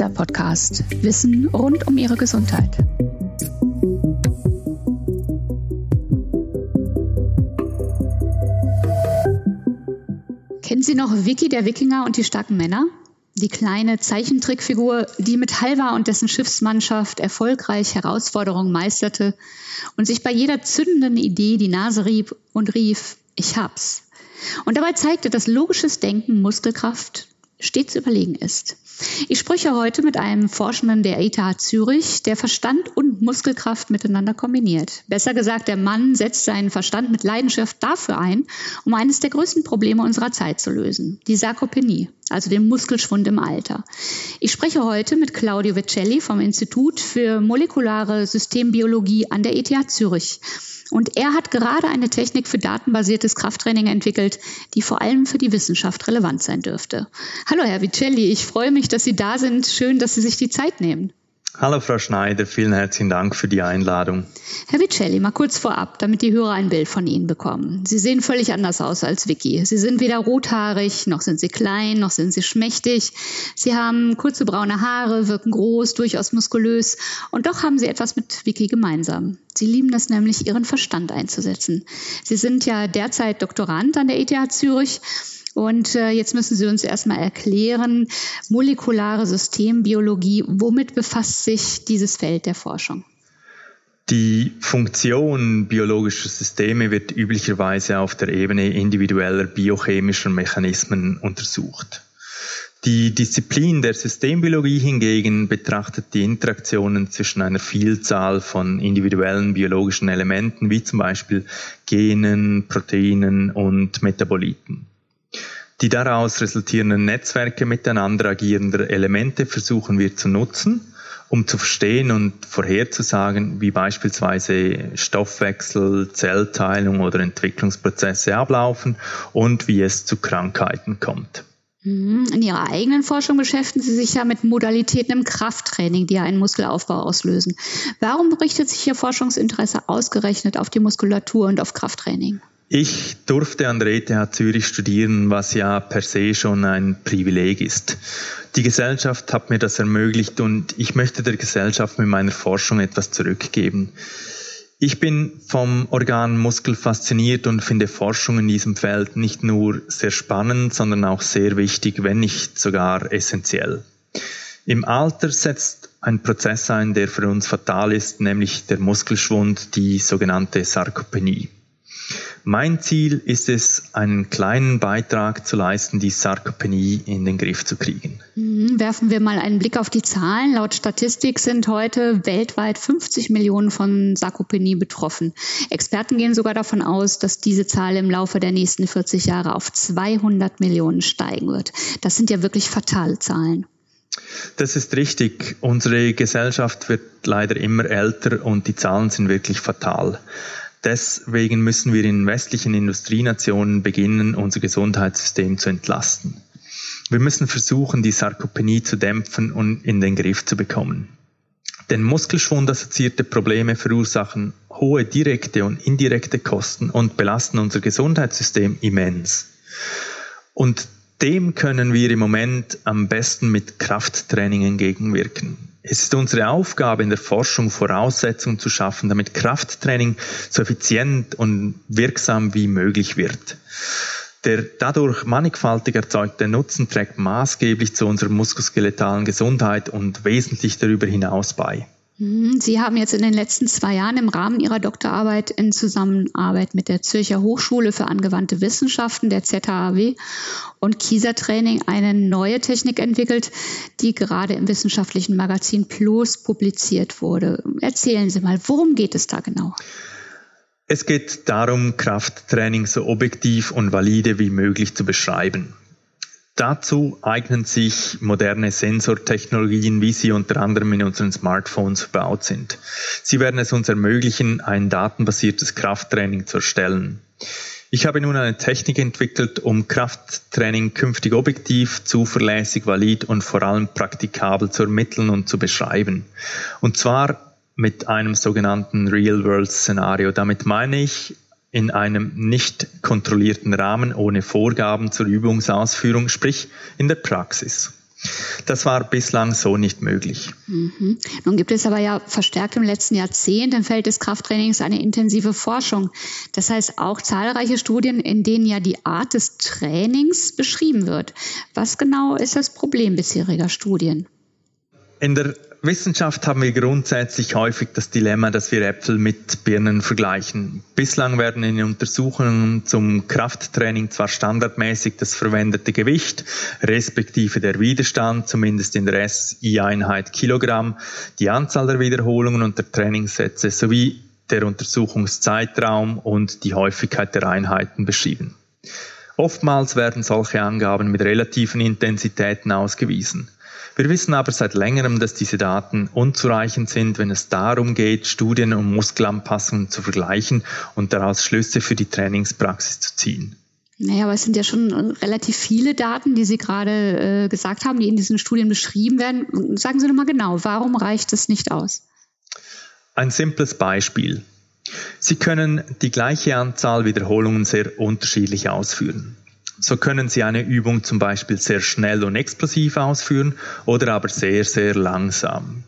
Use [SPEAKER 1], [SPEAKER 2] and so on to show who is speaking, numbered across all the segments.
[SPEAKER 1] Visa Podcast. Wissen rund um Ihre Gesundheit. Kennen Sie noch Vicky, der Wikinger und die starken Männer? Die kleine Zeichentrickfigur, die mit Halva und dessen Schiffsmannschaft erfolgreich Herausforderungen meisterte und sich bei jeder zündenden Idee die Nase rieb und rief, ich hab's. Und dabei zeigte, dass logisches Denken Muskelkraft stets überlegen ist. Ich spreche heute mit einem Forschenden der ETH Zürich, der Verstand und Muskelkraft miteinander kombiniert. Besser gesagt, der Mann setzt seinen Verstand mit Leidenschaft dafür ein, um eines der größten Probleme unserer Zeit zu lösen, die Sarkopenie, also den Muskelschwund im Alter. Ich spreche heute mit Claudio Vicelli vom Institut für molekulare Systembiologie an der ETH Zürich. Und er hat gerade eine Technik für datenbasiertes Krafttraining entwickelt, die vor allem für die Wissenschaft relevant sein dürfte. Hallo, Herr Vicelli, ich freue mich, dass Sie da sind. Schön, dass Sie sich die Zeit nehmen.
[SPEAKER 2] Hallo Frau Schneider, vielen herzlichen Dank für die Einladung.
[SPEAKER 1] Herr Vicelli, mal kurz vorab, damit die Hörer ein Bild von Ihnen bekommen. Sie sehen völlig anders aus als Vicky. Sie sind weder rothaarig, noch sind Sie klein, noch sind Sie schmächtig. Sie haben kurze braune Haare, wirken groß, durchaus muskulös und doch haben Sie etwas mit Vicky gemeinsam. Sie lieben es nämlich, Ihren Verstand einzusetzen. Sie sind ja derzeit Doktorand an der ETH Zürich und äh, jetzt müssen Sie uns erstmal erklären, molekulare Systembiologie, womit befasst sich dieses Feld der Forschung?
[SPEAKER 2] Die Funktion biologischer Systeme wird üblicherweise auf der Ebene individueller biochemischer Mechanismen untersucht. Die Disziplin der Systembiologie hingegen betrachtet die Interaktionen zwischen einer Vielzahl von individuellen biologischen Elementen, wie zum Beispiel Genen, Proteinen und Metaboliten. Die daraus resultierenden Netzwerke miteinander agierender Elemente versuchen wir zu nutzen, um zu verstehen und vorherzusagen, wie beispielsweise Stoffwechsel, Zellteilung oder Entwicklungsprozesse ablaufen und wie es zu Krankheiten kommt.
[SPEAKER 1] Mhm. In Ihrer eigenen Forschung beschäftigen Sie sich ja mit Modalitäten im Krafttraining, die einen Muskelaufbau auslösen. Warum richtet sich Ihr Forschungsinteresse ausgerechnet auf die Muskulatur und auf Krafttraining?
[SPEAKER 2] Ich durfte an der ETH Zürich studieren, was ja per se schon ein Privileg ist. Die Gesellschaft hat mir das ermöglicht und ich möchte der Gesellschaft mit meiner Forschung etwas zurückgeben. Ich bin vom Organ Muskel fasziniert und finde Forschung in diesem Feld nicht nur sehr spannend, sondern auch sehr wichtig, wenn nicht sogar essentiell. Im Alter setzt ein Prozess ein, der für uns fatal ist, nämlich der Muskelschwund, die sogenannte Sarkopenie. Mein Ziel ist es, einen kleinen Beitrag zu leisten, die Sarkopenie in den Griff zu kriegen.
[SPEAKER 1] Mhm, werfen wir mal einen Blick auf die Zahlen. Laut Statistik sind heute weltweit 50 Millionen von Sarkopenie betroffen. Experten gehen sogar davon aus, dass diese Zahl im Laufe der nächsten 40 Jahre auf 200 Millionen steigen wird. Das sind ja wirklich fatale Zahlen.
[SPEAKER 2] Das ist richtig. Unsere Gesellschaft wird leider immer älter und die Zahlen sind wirklich fatal. Deswegen müssen wir in westlichen Industrienationen beginnen, unser Gesundheitssystem zu entlasten. Wir müssen versuchen, die Sarkopenie zu dämpfen und in den Griff zu bekommen. Denn Muskelschwund-assoziierte Probleme verursachen hohe direkte und indirekte Kosten und belasten unser Gesundheitssystem immens. Und dem können wir im Moment am besten mit Krafttraining entgegenwirken. Es ist unsere Aufgabe in der Forschung Voraussetzungen zu schaffen, damit Krafttraining so effizient und wirksam wie möglich wird. Der dadurch mannigfaltig erzeugte Nutzen trägt maßgeblich zu unserer muskelskeletalen Gesundheit und wesentlich darüber hinaus bei.
[SPEAKER 1] Mhm. Sie haben jetzt in den letzten zwei Jahren im Rahmen Ihrer Doktorarbeit in Zusammenarbeit mit der Zürcher Hochschule für angewandte Wissenschaften, der ZHAW und Kieser Training eine neue Technik entwickelt, die gerade im wissenschaftlichen Magazin Plus publiziert wurde. Erzählen Sie mal, worum geht es da genau?
[SPEAKER 2] Es geht darum, Krafttraining so objektiv und valide wie möglich zu beschreiben. Dazu eignen sich moderne Sensortechnologien, wie sie unter anderem in unseren Smartphones verbaut sind. Sie werden es uns ermöglichen, ein datenbasiertes Krafttraining zu erstellen. Ich habe nun eine Technik entwickelt, um Krafttraining künftig objektiv, zuverlässig, valid und vor allem praktikabel zu ermitteln und zu beschreiben. Und zwar mit einem sogenannten Real-World-Szenario. Damit meine ich in einem nicht kontrollierten Rahmen ohne Vorgaben zur Übungsausführung, sprich in der Praxis. Das war bislang so nicht möglich.
[SPEAKER 1] Mhm. Nun gibt es aber ja verstärkt im letzten Jahrzehnt im Feld des Krafttrainings eine intensive Forschung. Das heißt auch zahlreiche Studien, in denen ja die Art des Trainings beschrieben wird. Was genau ist das Problem bisheriger Studien?
[SPEAKER 2] In der Wissenschaft haben wir grundsätzlich häufig das Dilemma, dass wir Äpfel mit Birnen vergleichen. Bislang werden in Untersuchungen zum Krafttraining zwar standardmäßig das verwendete Gewicht, respektive der Widerstand, zumindest in der SI-Einheit Kilogramm, die Anzahl der Wiederholungen und der Trainingssätze sowie der Untersuchungszeitraum und die Häufigkeit der Einheiten beschrieben. Oftmals werden solche Angaben mit relativen Intensitäten ausgewiesen. Wir wissen aber seit längerem, dass diese Daten unzureichend sind, wenn es darum geht, Studien und Muskelanpassungen zu vergleichen und daraus Schlüsse für die Trainingspraxis zu ziehen.
[SPEAKER 1] Naja, aber es sind ja schon relativ viele Daten, die Sie gerade äh, gesagt haben, die in diesen Studien beschrieben werden. Sagen Sie doch mal genau, warum reicht es nicht aus?
[SPEAKER 2] Ein simples Beispiel. Sie können die gleiche Anzahl Wiederholungen sehr unterschiedlich ausführen. So können Sie eine Übung zum Beispiel sehr schnell und explosiv ausführen oder aber sehr, sehr langsam.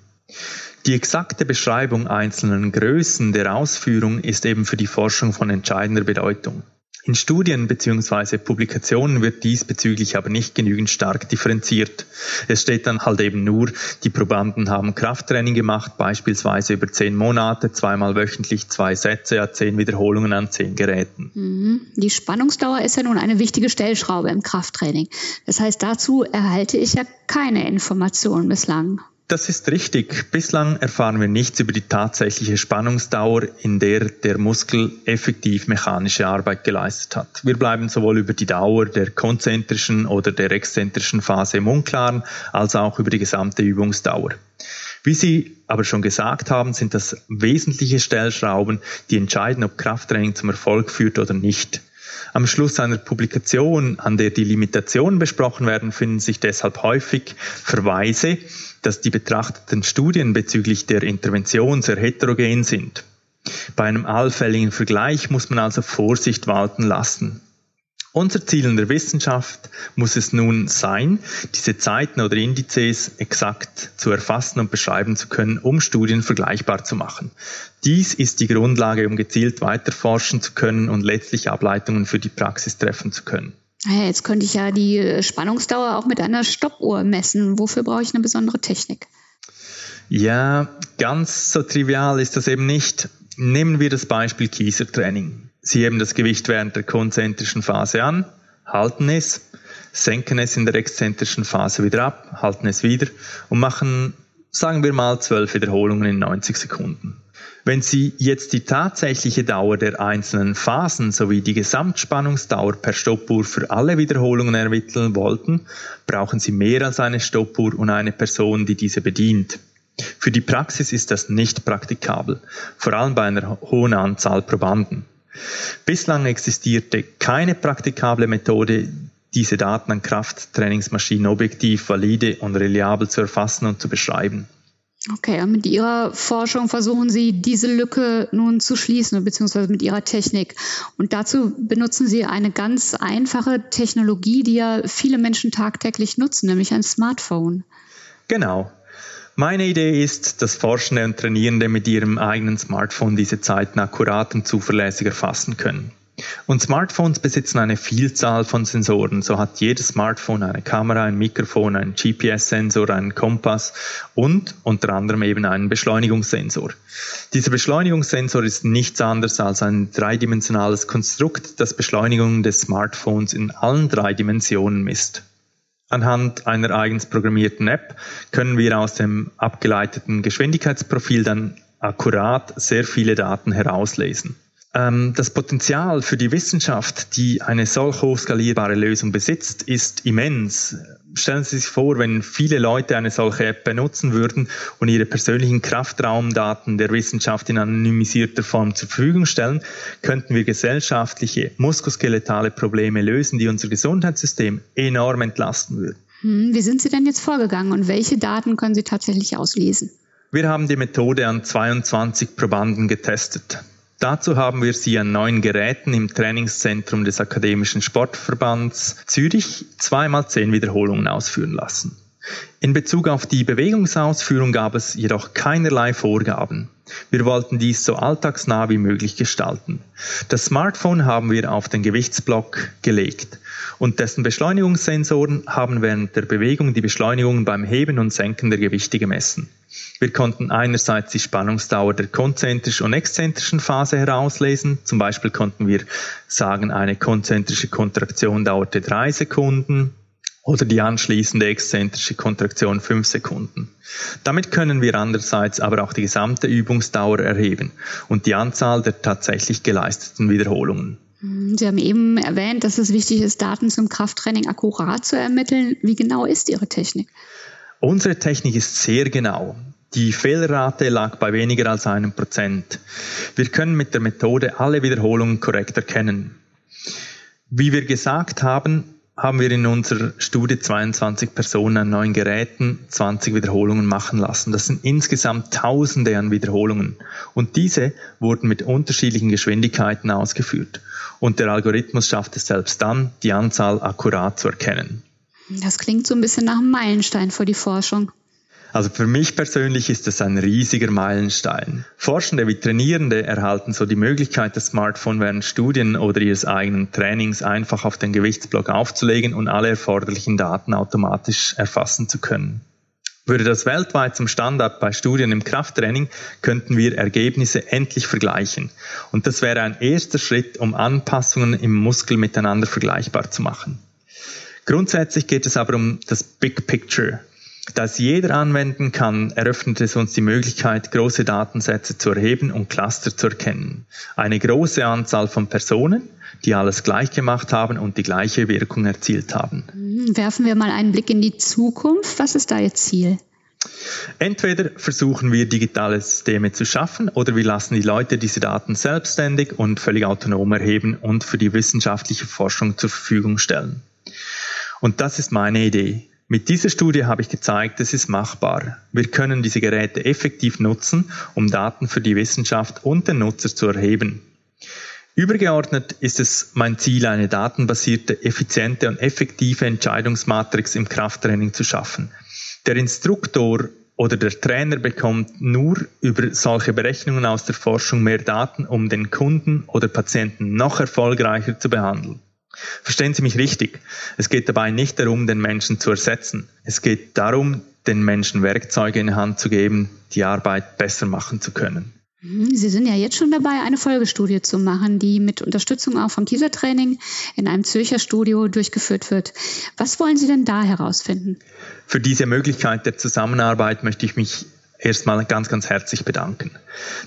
[SPEAKER 2] Die exakte Beschreibung einzelnen Größen der Ausführung ist eben für die Forschung von entscheidender Bedeutung. In Studien bzw. Publikationen wird diesbezüglich aber nicht genügend stark differenziert. Es steht dann halt eben nur, die Probanden haben Krafttraining gemacht, beispielsweise über zehn Monate, zweimal wöchentlich zwei Sätze, zehn Wiederholungen an zehn Geräten.
[SPEAKER 1] Mhm. Die Spannungsdauer ist ja nun eine wichtige Stellschraube im Krafttraining. Das heißt, dazu erhalte ich ja keine Informationen bislang.
[SPEAKER 2] Das ist richtig. Bislang erfahren wir nichts über die tatsächliche Spannungsdauer, in der der Muskel effektiv mechanische Arbeit geleistet hat. Wir bleiben sowohl über die Dauer der konzentrischen oder der exzentrischen Phase im Unklaren, als auch über die gesamte Übungsdauer. Wie Sie aber schon gesagt haben, sind das wesentliche Stellschrauben, die entscheiden, ob Krafttraining zum Erfolg führt oder nicht. Am Schluss einer Publikation, an der die Limitationen besprochen werden, finden sich deshalb häufig Verweise dass die betrachteten Studien bezüglich der Intervention sehr heterogen sind. Bei einem allfälligen Vergleich muss man also Vorsicht walten lassen. Unser Ziel in der Wissenschaft muss es nun sein, diese Zeiten oder Indizes exakt zu erfassen und beschreiben zu können, um Studien vergleichbar zu machen. Dies ist die Grundlage, um gezielt weiterforschen zu können und letztlich Ableitungen für die Praxis treffen zu können.
[SPEAKER 1] Jetzt könnte ich ja die äh, Spannungsdauer auch mit einer Stoppuhr messen. Wofür brauche ich eine besondere Technik?
[SPEAKER 2] Ja, ganz so trivial ist das eben nicht. Nehmen wir das Beispiel Kiesertraining. Sie heben das Gewicht während der konzentrischen Phase an, halten es, senken es in der exzentrischen Phase wieder ab, halten es wieder und machen, sagen wir mal, zwölf Wiederholungen in 90 Sekunden. Wenn Sie jetzt die tatsächliche Dauer der einzelnen Phasen sowie die Gesamtspannungsdauer per Stoppuhr für alle Wiederholungen ermitteln wollten, brauchen Sie mehr als eine Stoppuhr und eine Person, die diese bedient. Für die Praxis ist das nicht praktikabel, vor allem bei einer hohen Anzahl Probanden. Bislang existierte keine praktikable Methode, diese Daten an Krafttrainingsmaschinen objektiv, valide und reliabel zu erfassen und zu beschreiben.
[SPEAKER 1] Okay, und mit Ihrer Forschung versuchen Sie, diese Lücke nun zu schließen, beziehungsweise mit Ihrer Technik. Und dazu benutzen Sie eine ganz einfache Technologie, die ja viele Menschen tagtäglich nutzen, nämlich ein Smartphone.
[SPEAKER 2] Genau. Meine Idee ist, dass Forschende und Trainierende mit ihrem eigenen Smartphone diese Zeiten akkurat und zuverlässig erfassen können. Und Smartphones besitzen eine Vielzahl von Sensoren. So hat jedes Smartphone eine Kamera, ein Mikrofon, einen GPS-Sensor, einen Kompass und unter anderem eben einen Beschleunigungssensor. Dieser Beschleunigungssensor ist nichts anderes als ein dreidimensionales Konstrukt, das Beschleunigung des Smartphones in allen drei Dimensionen misst. Anhand einer eigens programmierten App können wir aus dem abgeleiteten Geschwindigkeitsprofil dann akkurat sehr viele Daten herauslesen. Ähm, das Potenzial für die Wissenschaft, die eine solch hochskalierbare Lösung besitzt, ist immens. Stellen Sie sich vor, wenn viele Leute eine solche App benutzen würden und ihre persönlichen Kraftraumdaten der Wissenschaft in anonymisierter Form zur Verfügung stellen, könnten wir gesellschaftliche, muskoskeletale Probleme lösen, die unser Gesundheitssystem enorm entlasten würden.
[SPEAKER 1] Hm, wie sind Sie denn jetzt vorgegangen und welche Daten können Sie tatsächlich auslesen?
[SPEAKER 2] Wir haben die Methode an 22 Probanden getestet. Dazu haben wir sie an neun Geräten im Trainingszentrum des Akademischen Sportverbands Zürich zweimal zehn Wiederholungen ausführen lassen. In Bezug auf die Bewegungsausführung gab es jedoch keinerlei Vorgaben. Wir wollten dies so alltagsnah wie möglich gestalten. Das Smartphone haben wir auf den Gewichtsblock gelegt und dessen Beschleunigungssensoren haben während der Bewegung die Beschleunigung beim Heben und Senken der Gewichte gemessen. Wir konnten einerseits die Spannungsdauer der konzentrischen und exzentrischen Phase herauslesen. Zum Beispiel konnten wir sagen, eine konzentrische Kontraktion dauerte drei Sekunden, oder die anschließende exzentrische Kontraktion fünf Sekunden. Damit können wir andererseits aber auch die gesamte Übungsdauer erheben und die Anzahl der tatsächlich geleisteten Wiederholungen.
[SPEAKER 1] Hm, Sie haben eben erwähnt, dass es wichtig ist, Daten zum Krafttraining akkurat zu ermitteln. Wie genau ist Ihre Technik?
[SPEAKER 2] Unsere Technik ist sehr genau. Die Fehlerrate lag bei weniger als einem Prozent. Wir können mit der Methode alle Wiederholungen korrekt erkennen. Wie wir gesagt haben, haben wir in unserer Studie 22 Personen an neuen Geräten 20 Wiederholungen machen lassen. Das sind insgesamt Tausende an Wiederholungen. Und diese wurden mit unterschiedlichen Geschwindigkeiten ausgeführt. Und der Algorithmus schafft es selbst dann, die Anzahl akkurat zu erkennen.
[SPEAKER 1] Das klingt so ein bisschen nach einem Meilenstein für die Forschung.
[SPEAKER 2] Also für mich persönlich ist es ein riesiger Meilenstein. Forschende wie Trainierende erhalten so die Möglichkeit, das Smartphone während Studien oder ihres eigenen Trainings einfach auf den Gewichtsblock aufzulegen und alle erforderlichen Daten automatisch erfassen zu können. Würde das weltweit zum Standard bei Studien im Krafttraining, könnten wir Ergebnisse endlich vergleichen. Und das wäre ein erster Schritt, um Anpassungen im Muskel miteinander vergleichbar zu machen. Grundsätzlich geht es aber um das Big Picture, das jeder anwenden kann, eröffnet es uns die Möglichkeit, große Datensätze zu erheben und Cluster zu erkennen. Eine große Anzahl von Personen, die alles gleich gemacht haben und die gleiche Wirkung erzielt haben.
[SPEAKER 1] Hm, werfen wir mal einen Blick in die Zukunft. Was ist da Ihr Ziel?
[SPEAKER 2] Entweder versuchen wir digitale Systeme zu schaffen oder wir lassen die Leute diese Daten selbstständig und völlig autonom erheben und für die wissenschaftliche Forschung zur Verfügung stellen. Und das ist meine Idee. Mit dieser Studie habe ich gezeigt, es ist machbar. Wir können diese Geräte effektiv nutzen, um Daten für die Wissenschaft und den Nutzer zu erheben. Übergeordnet ist es mein Ziel, eine datenbasierte, effiziente und effektive Entscheidungsmatrix im Krafttraining zu schaffen. Der Instruktor oder der Trainer bekommt nur über solche Berechnungen aus der Forschung mehr Daten, um den Kunden oder Patienten noch erfolgreicher zu behandeln. Verstehen Sie mich richtig. Es geht dabei nicht darum, den Menschen zu ersetzen. Es geht darum, den Menschen Werkzeuge in die Hand zu geben, die Arbeit besser machen zu können.
[SPEAKER 1] Mhm, Sie sind ja jetzt schon dabei, eine Folgestudie zu machen, die mit Unterstützung auch vom Kieser-Training in einem Zürcher Studio durchgeführt wird. Was wollen Sie denn da herausfinden?
[SPEAKER 2] Für diese Möglichkeit der Zusammenarbeit möchte ich mich erstmal ganz, ganz herzlich bedanken.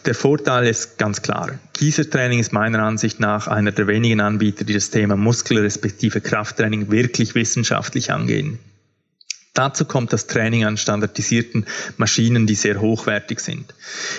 [SPEAKER 2] Der Vorteil ist ganz klar. Kiesertraining ist meiner Ansicht nach einer der wenigen Anbieter, die das Thema Muskel- respektive Krafttraining wirklich wissenschaftlich angehen. Dazu kommt das Training an standardisierten Maschinen, die sehr hochwertig sind.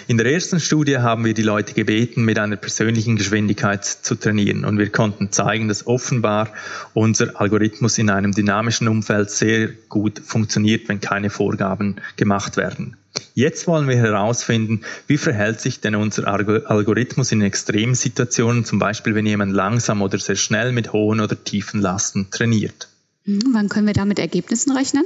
[SPEAKER 2] In der ersten Studie haben wir die Leute gebeten, mit einer persönlichen Geschwindigkeit zu trainieren und wir konnten zeigen, dass offenbar unser Algorithmus in einem dynamischen Umfeld sehr gut funktioniert, wenn keine Vorgaben gemacht werden. Jetzt wollen wir herausfinden, wie verhält sich denn unser Algorithmus in Extremsituationen, zum Beispiel wenn jemand langsam oder sehr schnell mit hohen oder tiefen Lasten trainiert.
[SPEAKER 1] Hm, wann können wir da mit Ergebnissen rechnen?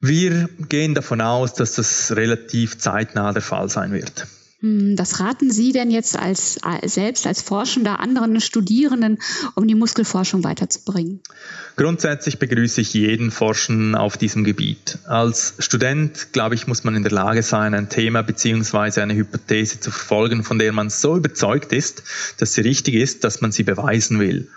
[SPEAKER 2] Wir gehen davon aus, dass das relativ zeitnah der Fall sein wird.
[SPEAKER 1] Hm, was raten Sie denn jetzt als, selbst als Forschender anderen Studierenden, um die Muskelforschung weiterzubringen?
[SPEAKER 2] Grundsätzlich begrüße ich jeden Forschen auf diesem Gebiet. Als Student, glaube ich, muss man in der Lage sein, ein Thema bzw. eine Hypothese zu verfolgen, von der man so überzeugt ist, dass sie richtig ist, dass man sie beweisen will.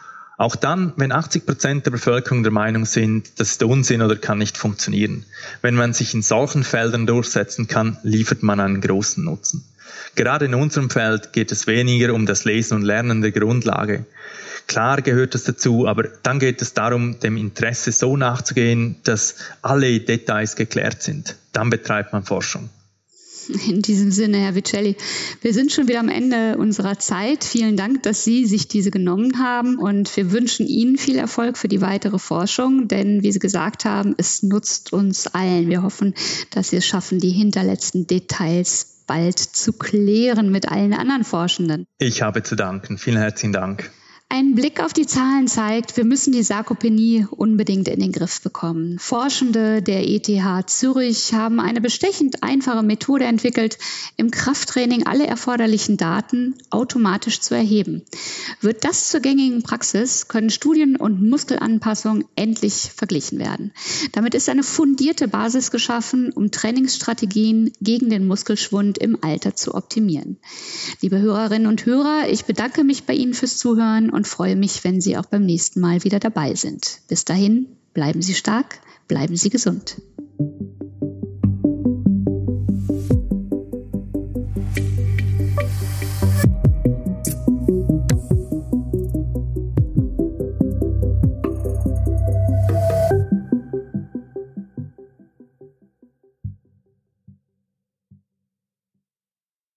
[SPEAKER 2] Auch dann, wenn 80 Prozent der Bevölkerung der Meinung sind, das ist Unsinn oder kann nicht funktionieren. Wenn man sich in solchen Feldern durchsetzen kann, liefert man einen großen Nutzen. Gerade in unserem Feld geht es weniger um das Lesen und Lernen der Grundlage. Klar gehört das dazu, aber dann geht es darum, dem Interesse so nachzugehen, dass alle Details geklärt sind. Dann betreibt man Forschung.
[SPEAKER 1] In diesem Sinne, Herr Vicelli, wir sind schon wieder am Ende unserer Zeit. Vielen Dank, dass Sie sich diese genommen haben und wir wünschen Ihnen viel Erfolg für die weitere Forschung, denn wie Sie gesagt haben, es nutzt uns allen. Wir hoffen, dass Sie es schaffen, die hinterletzten Details bald zu klären mit allen anderen Forschenden.
[SPEAKER 2] Ich habe zu danken. Vielen herzlichen Dank.
[SPEAKER 1] Ein Blick auf die Zahlen zeigt, wir müssen die Sarkopenie unbedingt in den Griff bekommen. Forschende der ETH Zürich haben eine bestechend einfache Methode entwickelt, im Krafttraining alle erforderlichen Daten automatisch zu erheben. Wird das zur gängigen Praxis, können Studien und Muskelanpassungen endlich verglichen werden. Damit ist eine fundierte Basis geschaffen, um Trainingsstrategien gegen den Muskelschwund im Alter zu optimieren. Liebe Hörerinnen und Hörer, ich bedanke mich bei Ihnen fürs Zuhören und freue mich, wenn Sie auch beim nächsten Mal wieder dabei sind. Bis dahin, bleiben Sie stark, bleiben Sie gesund.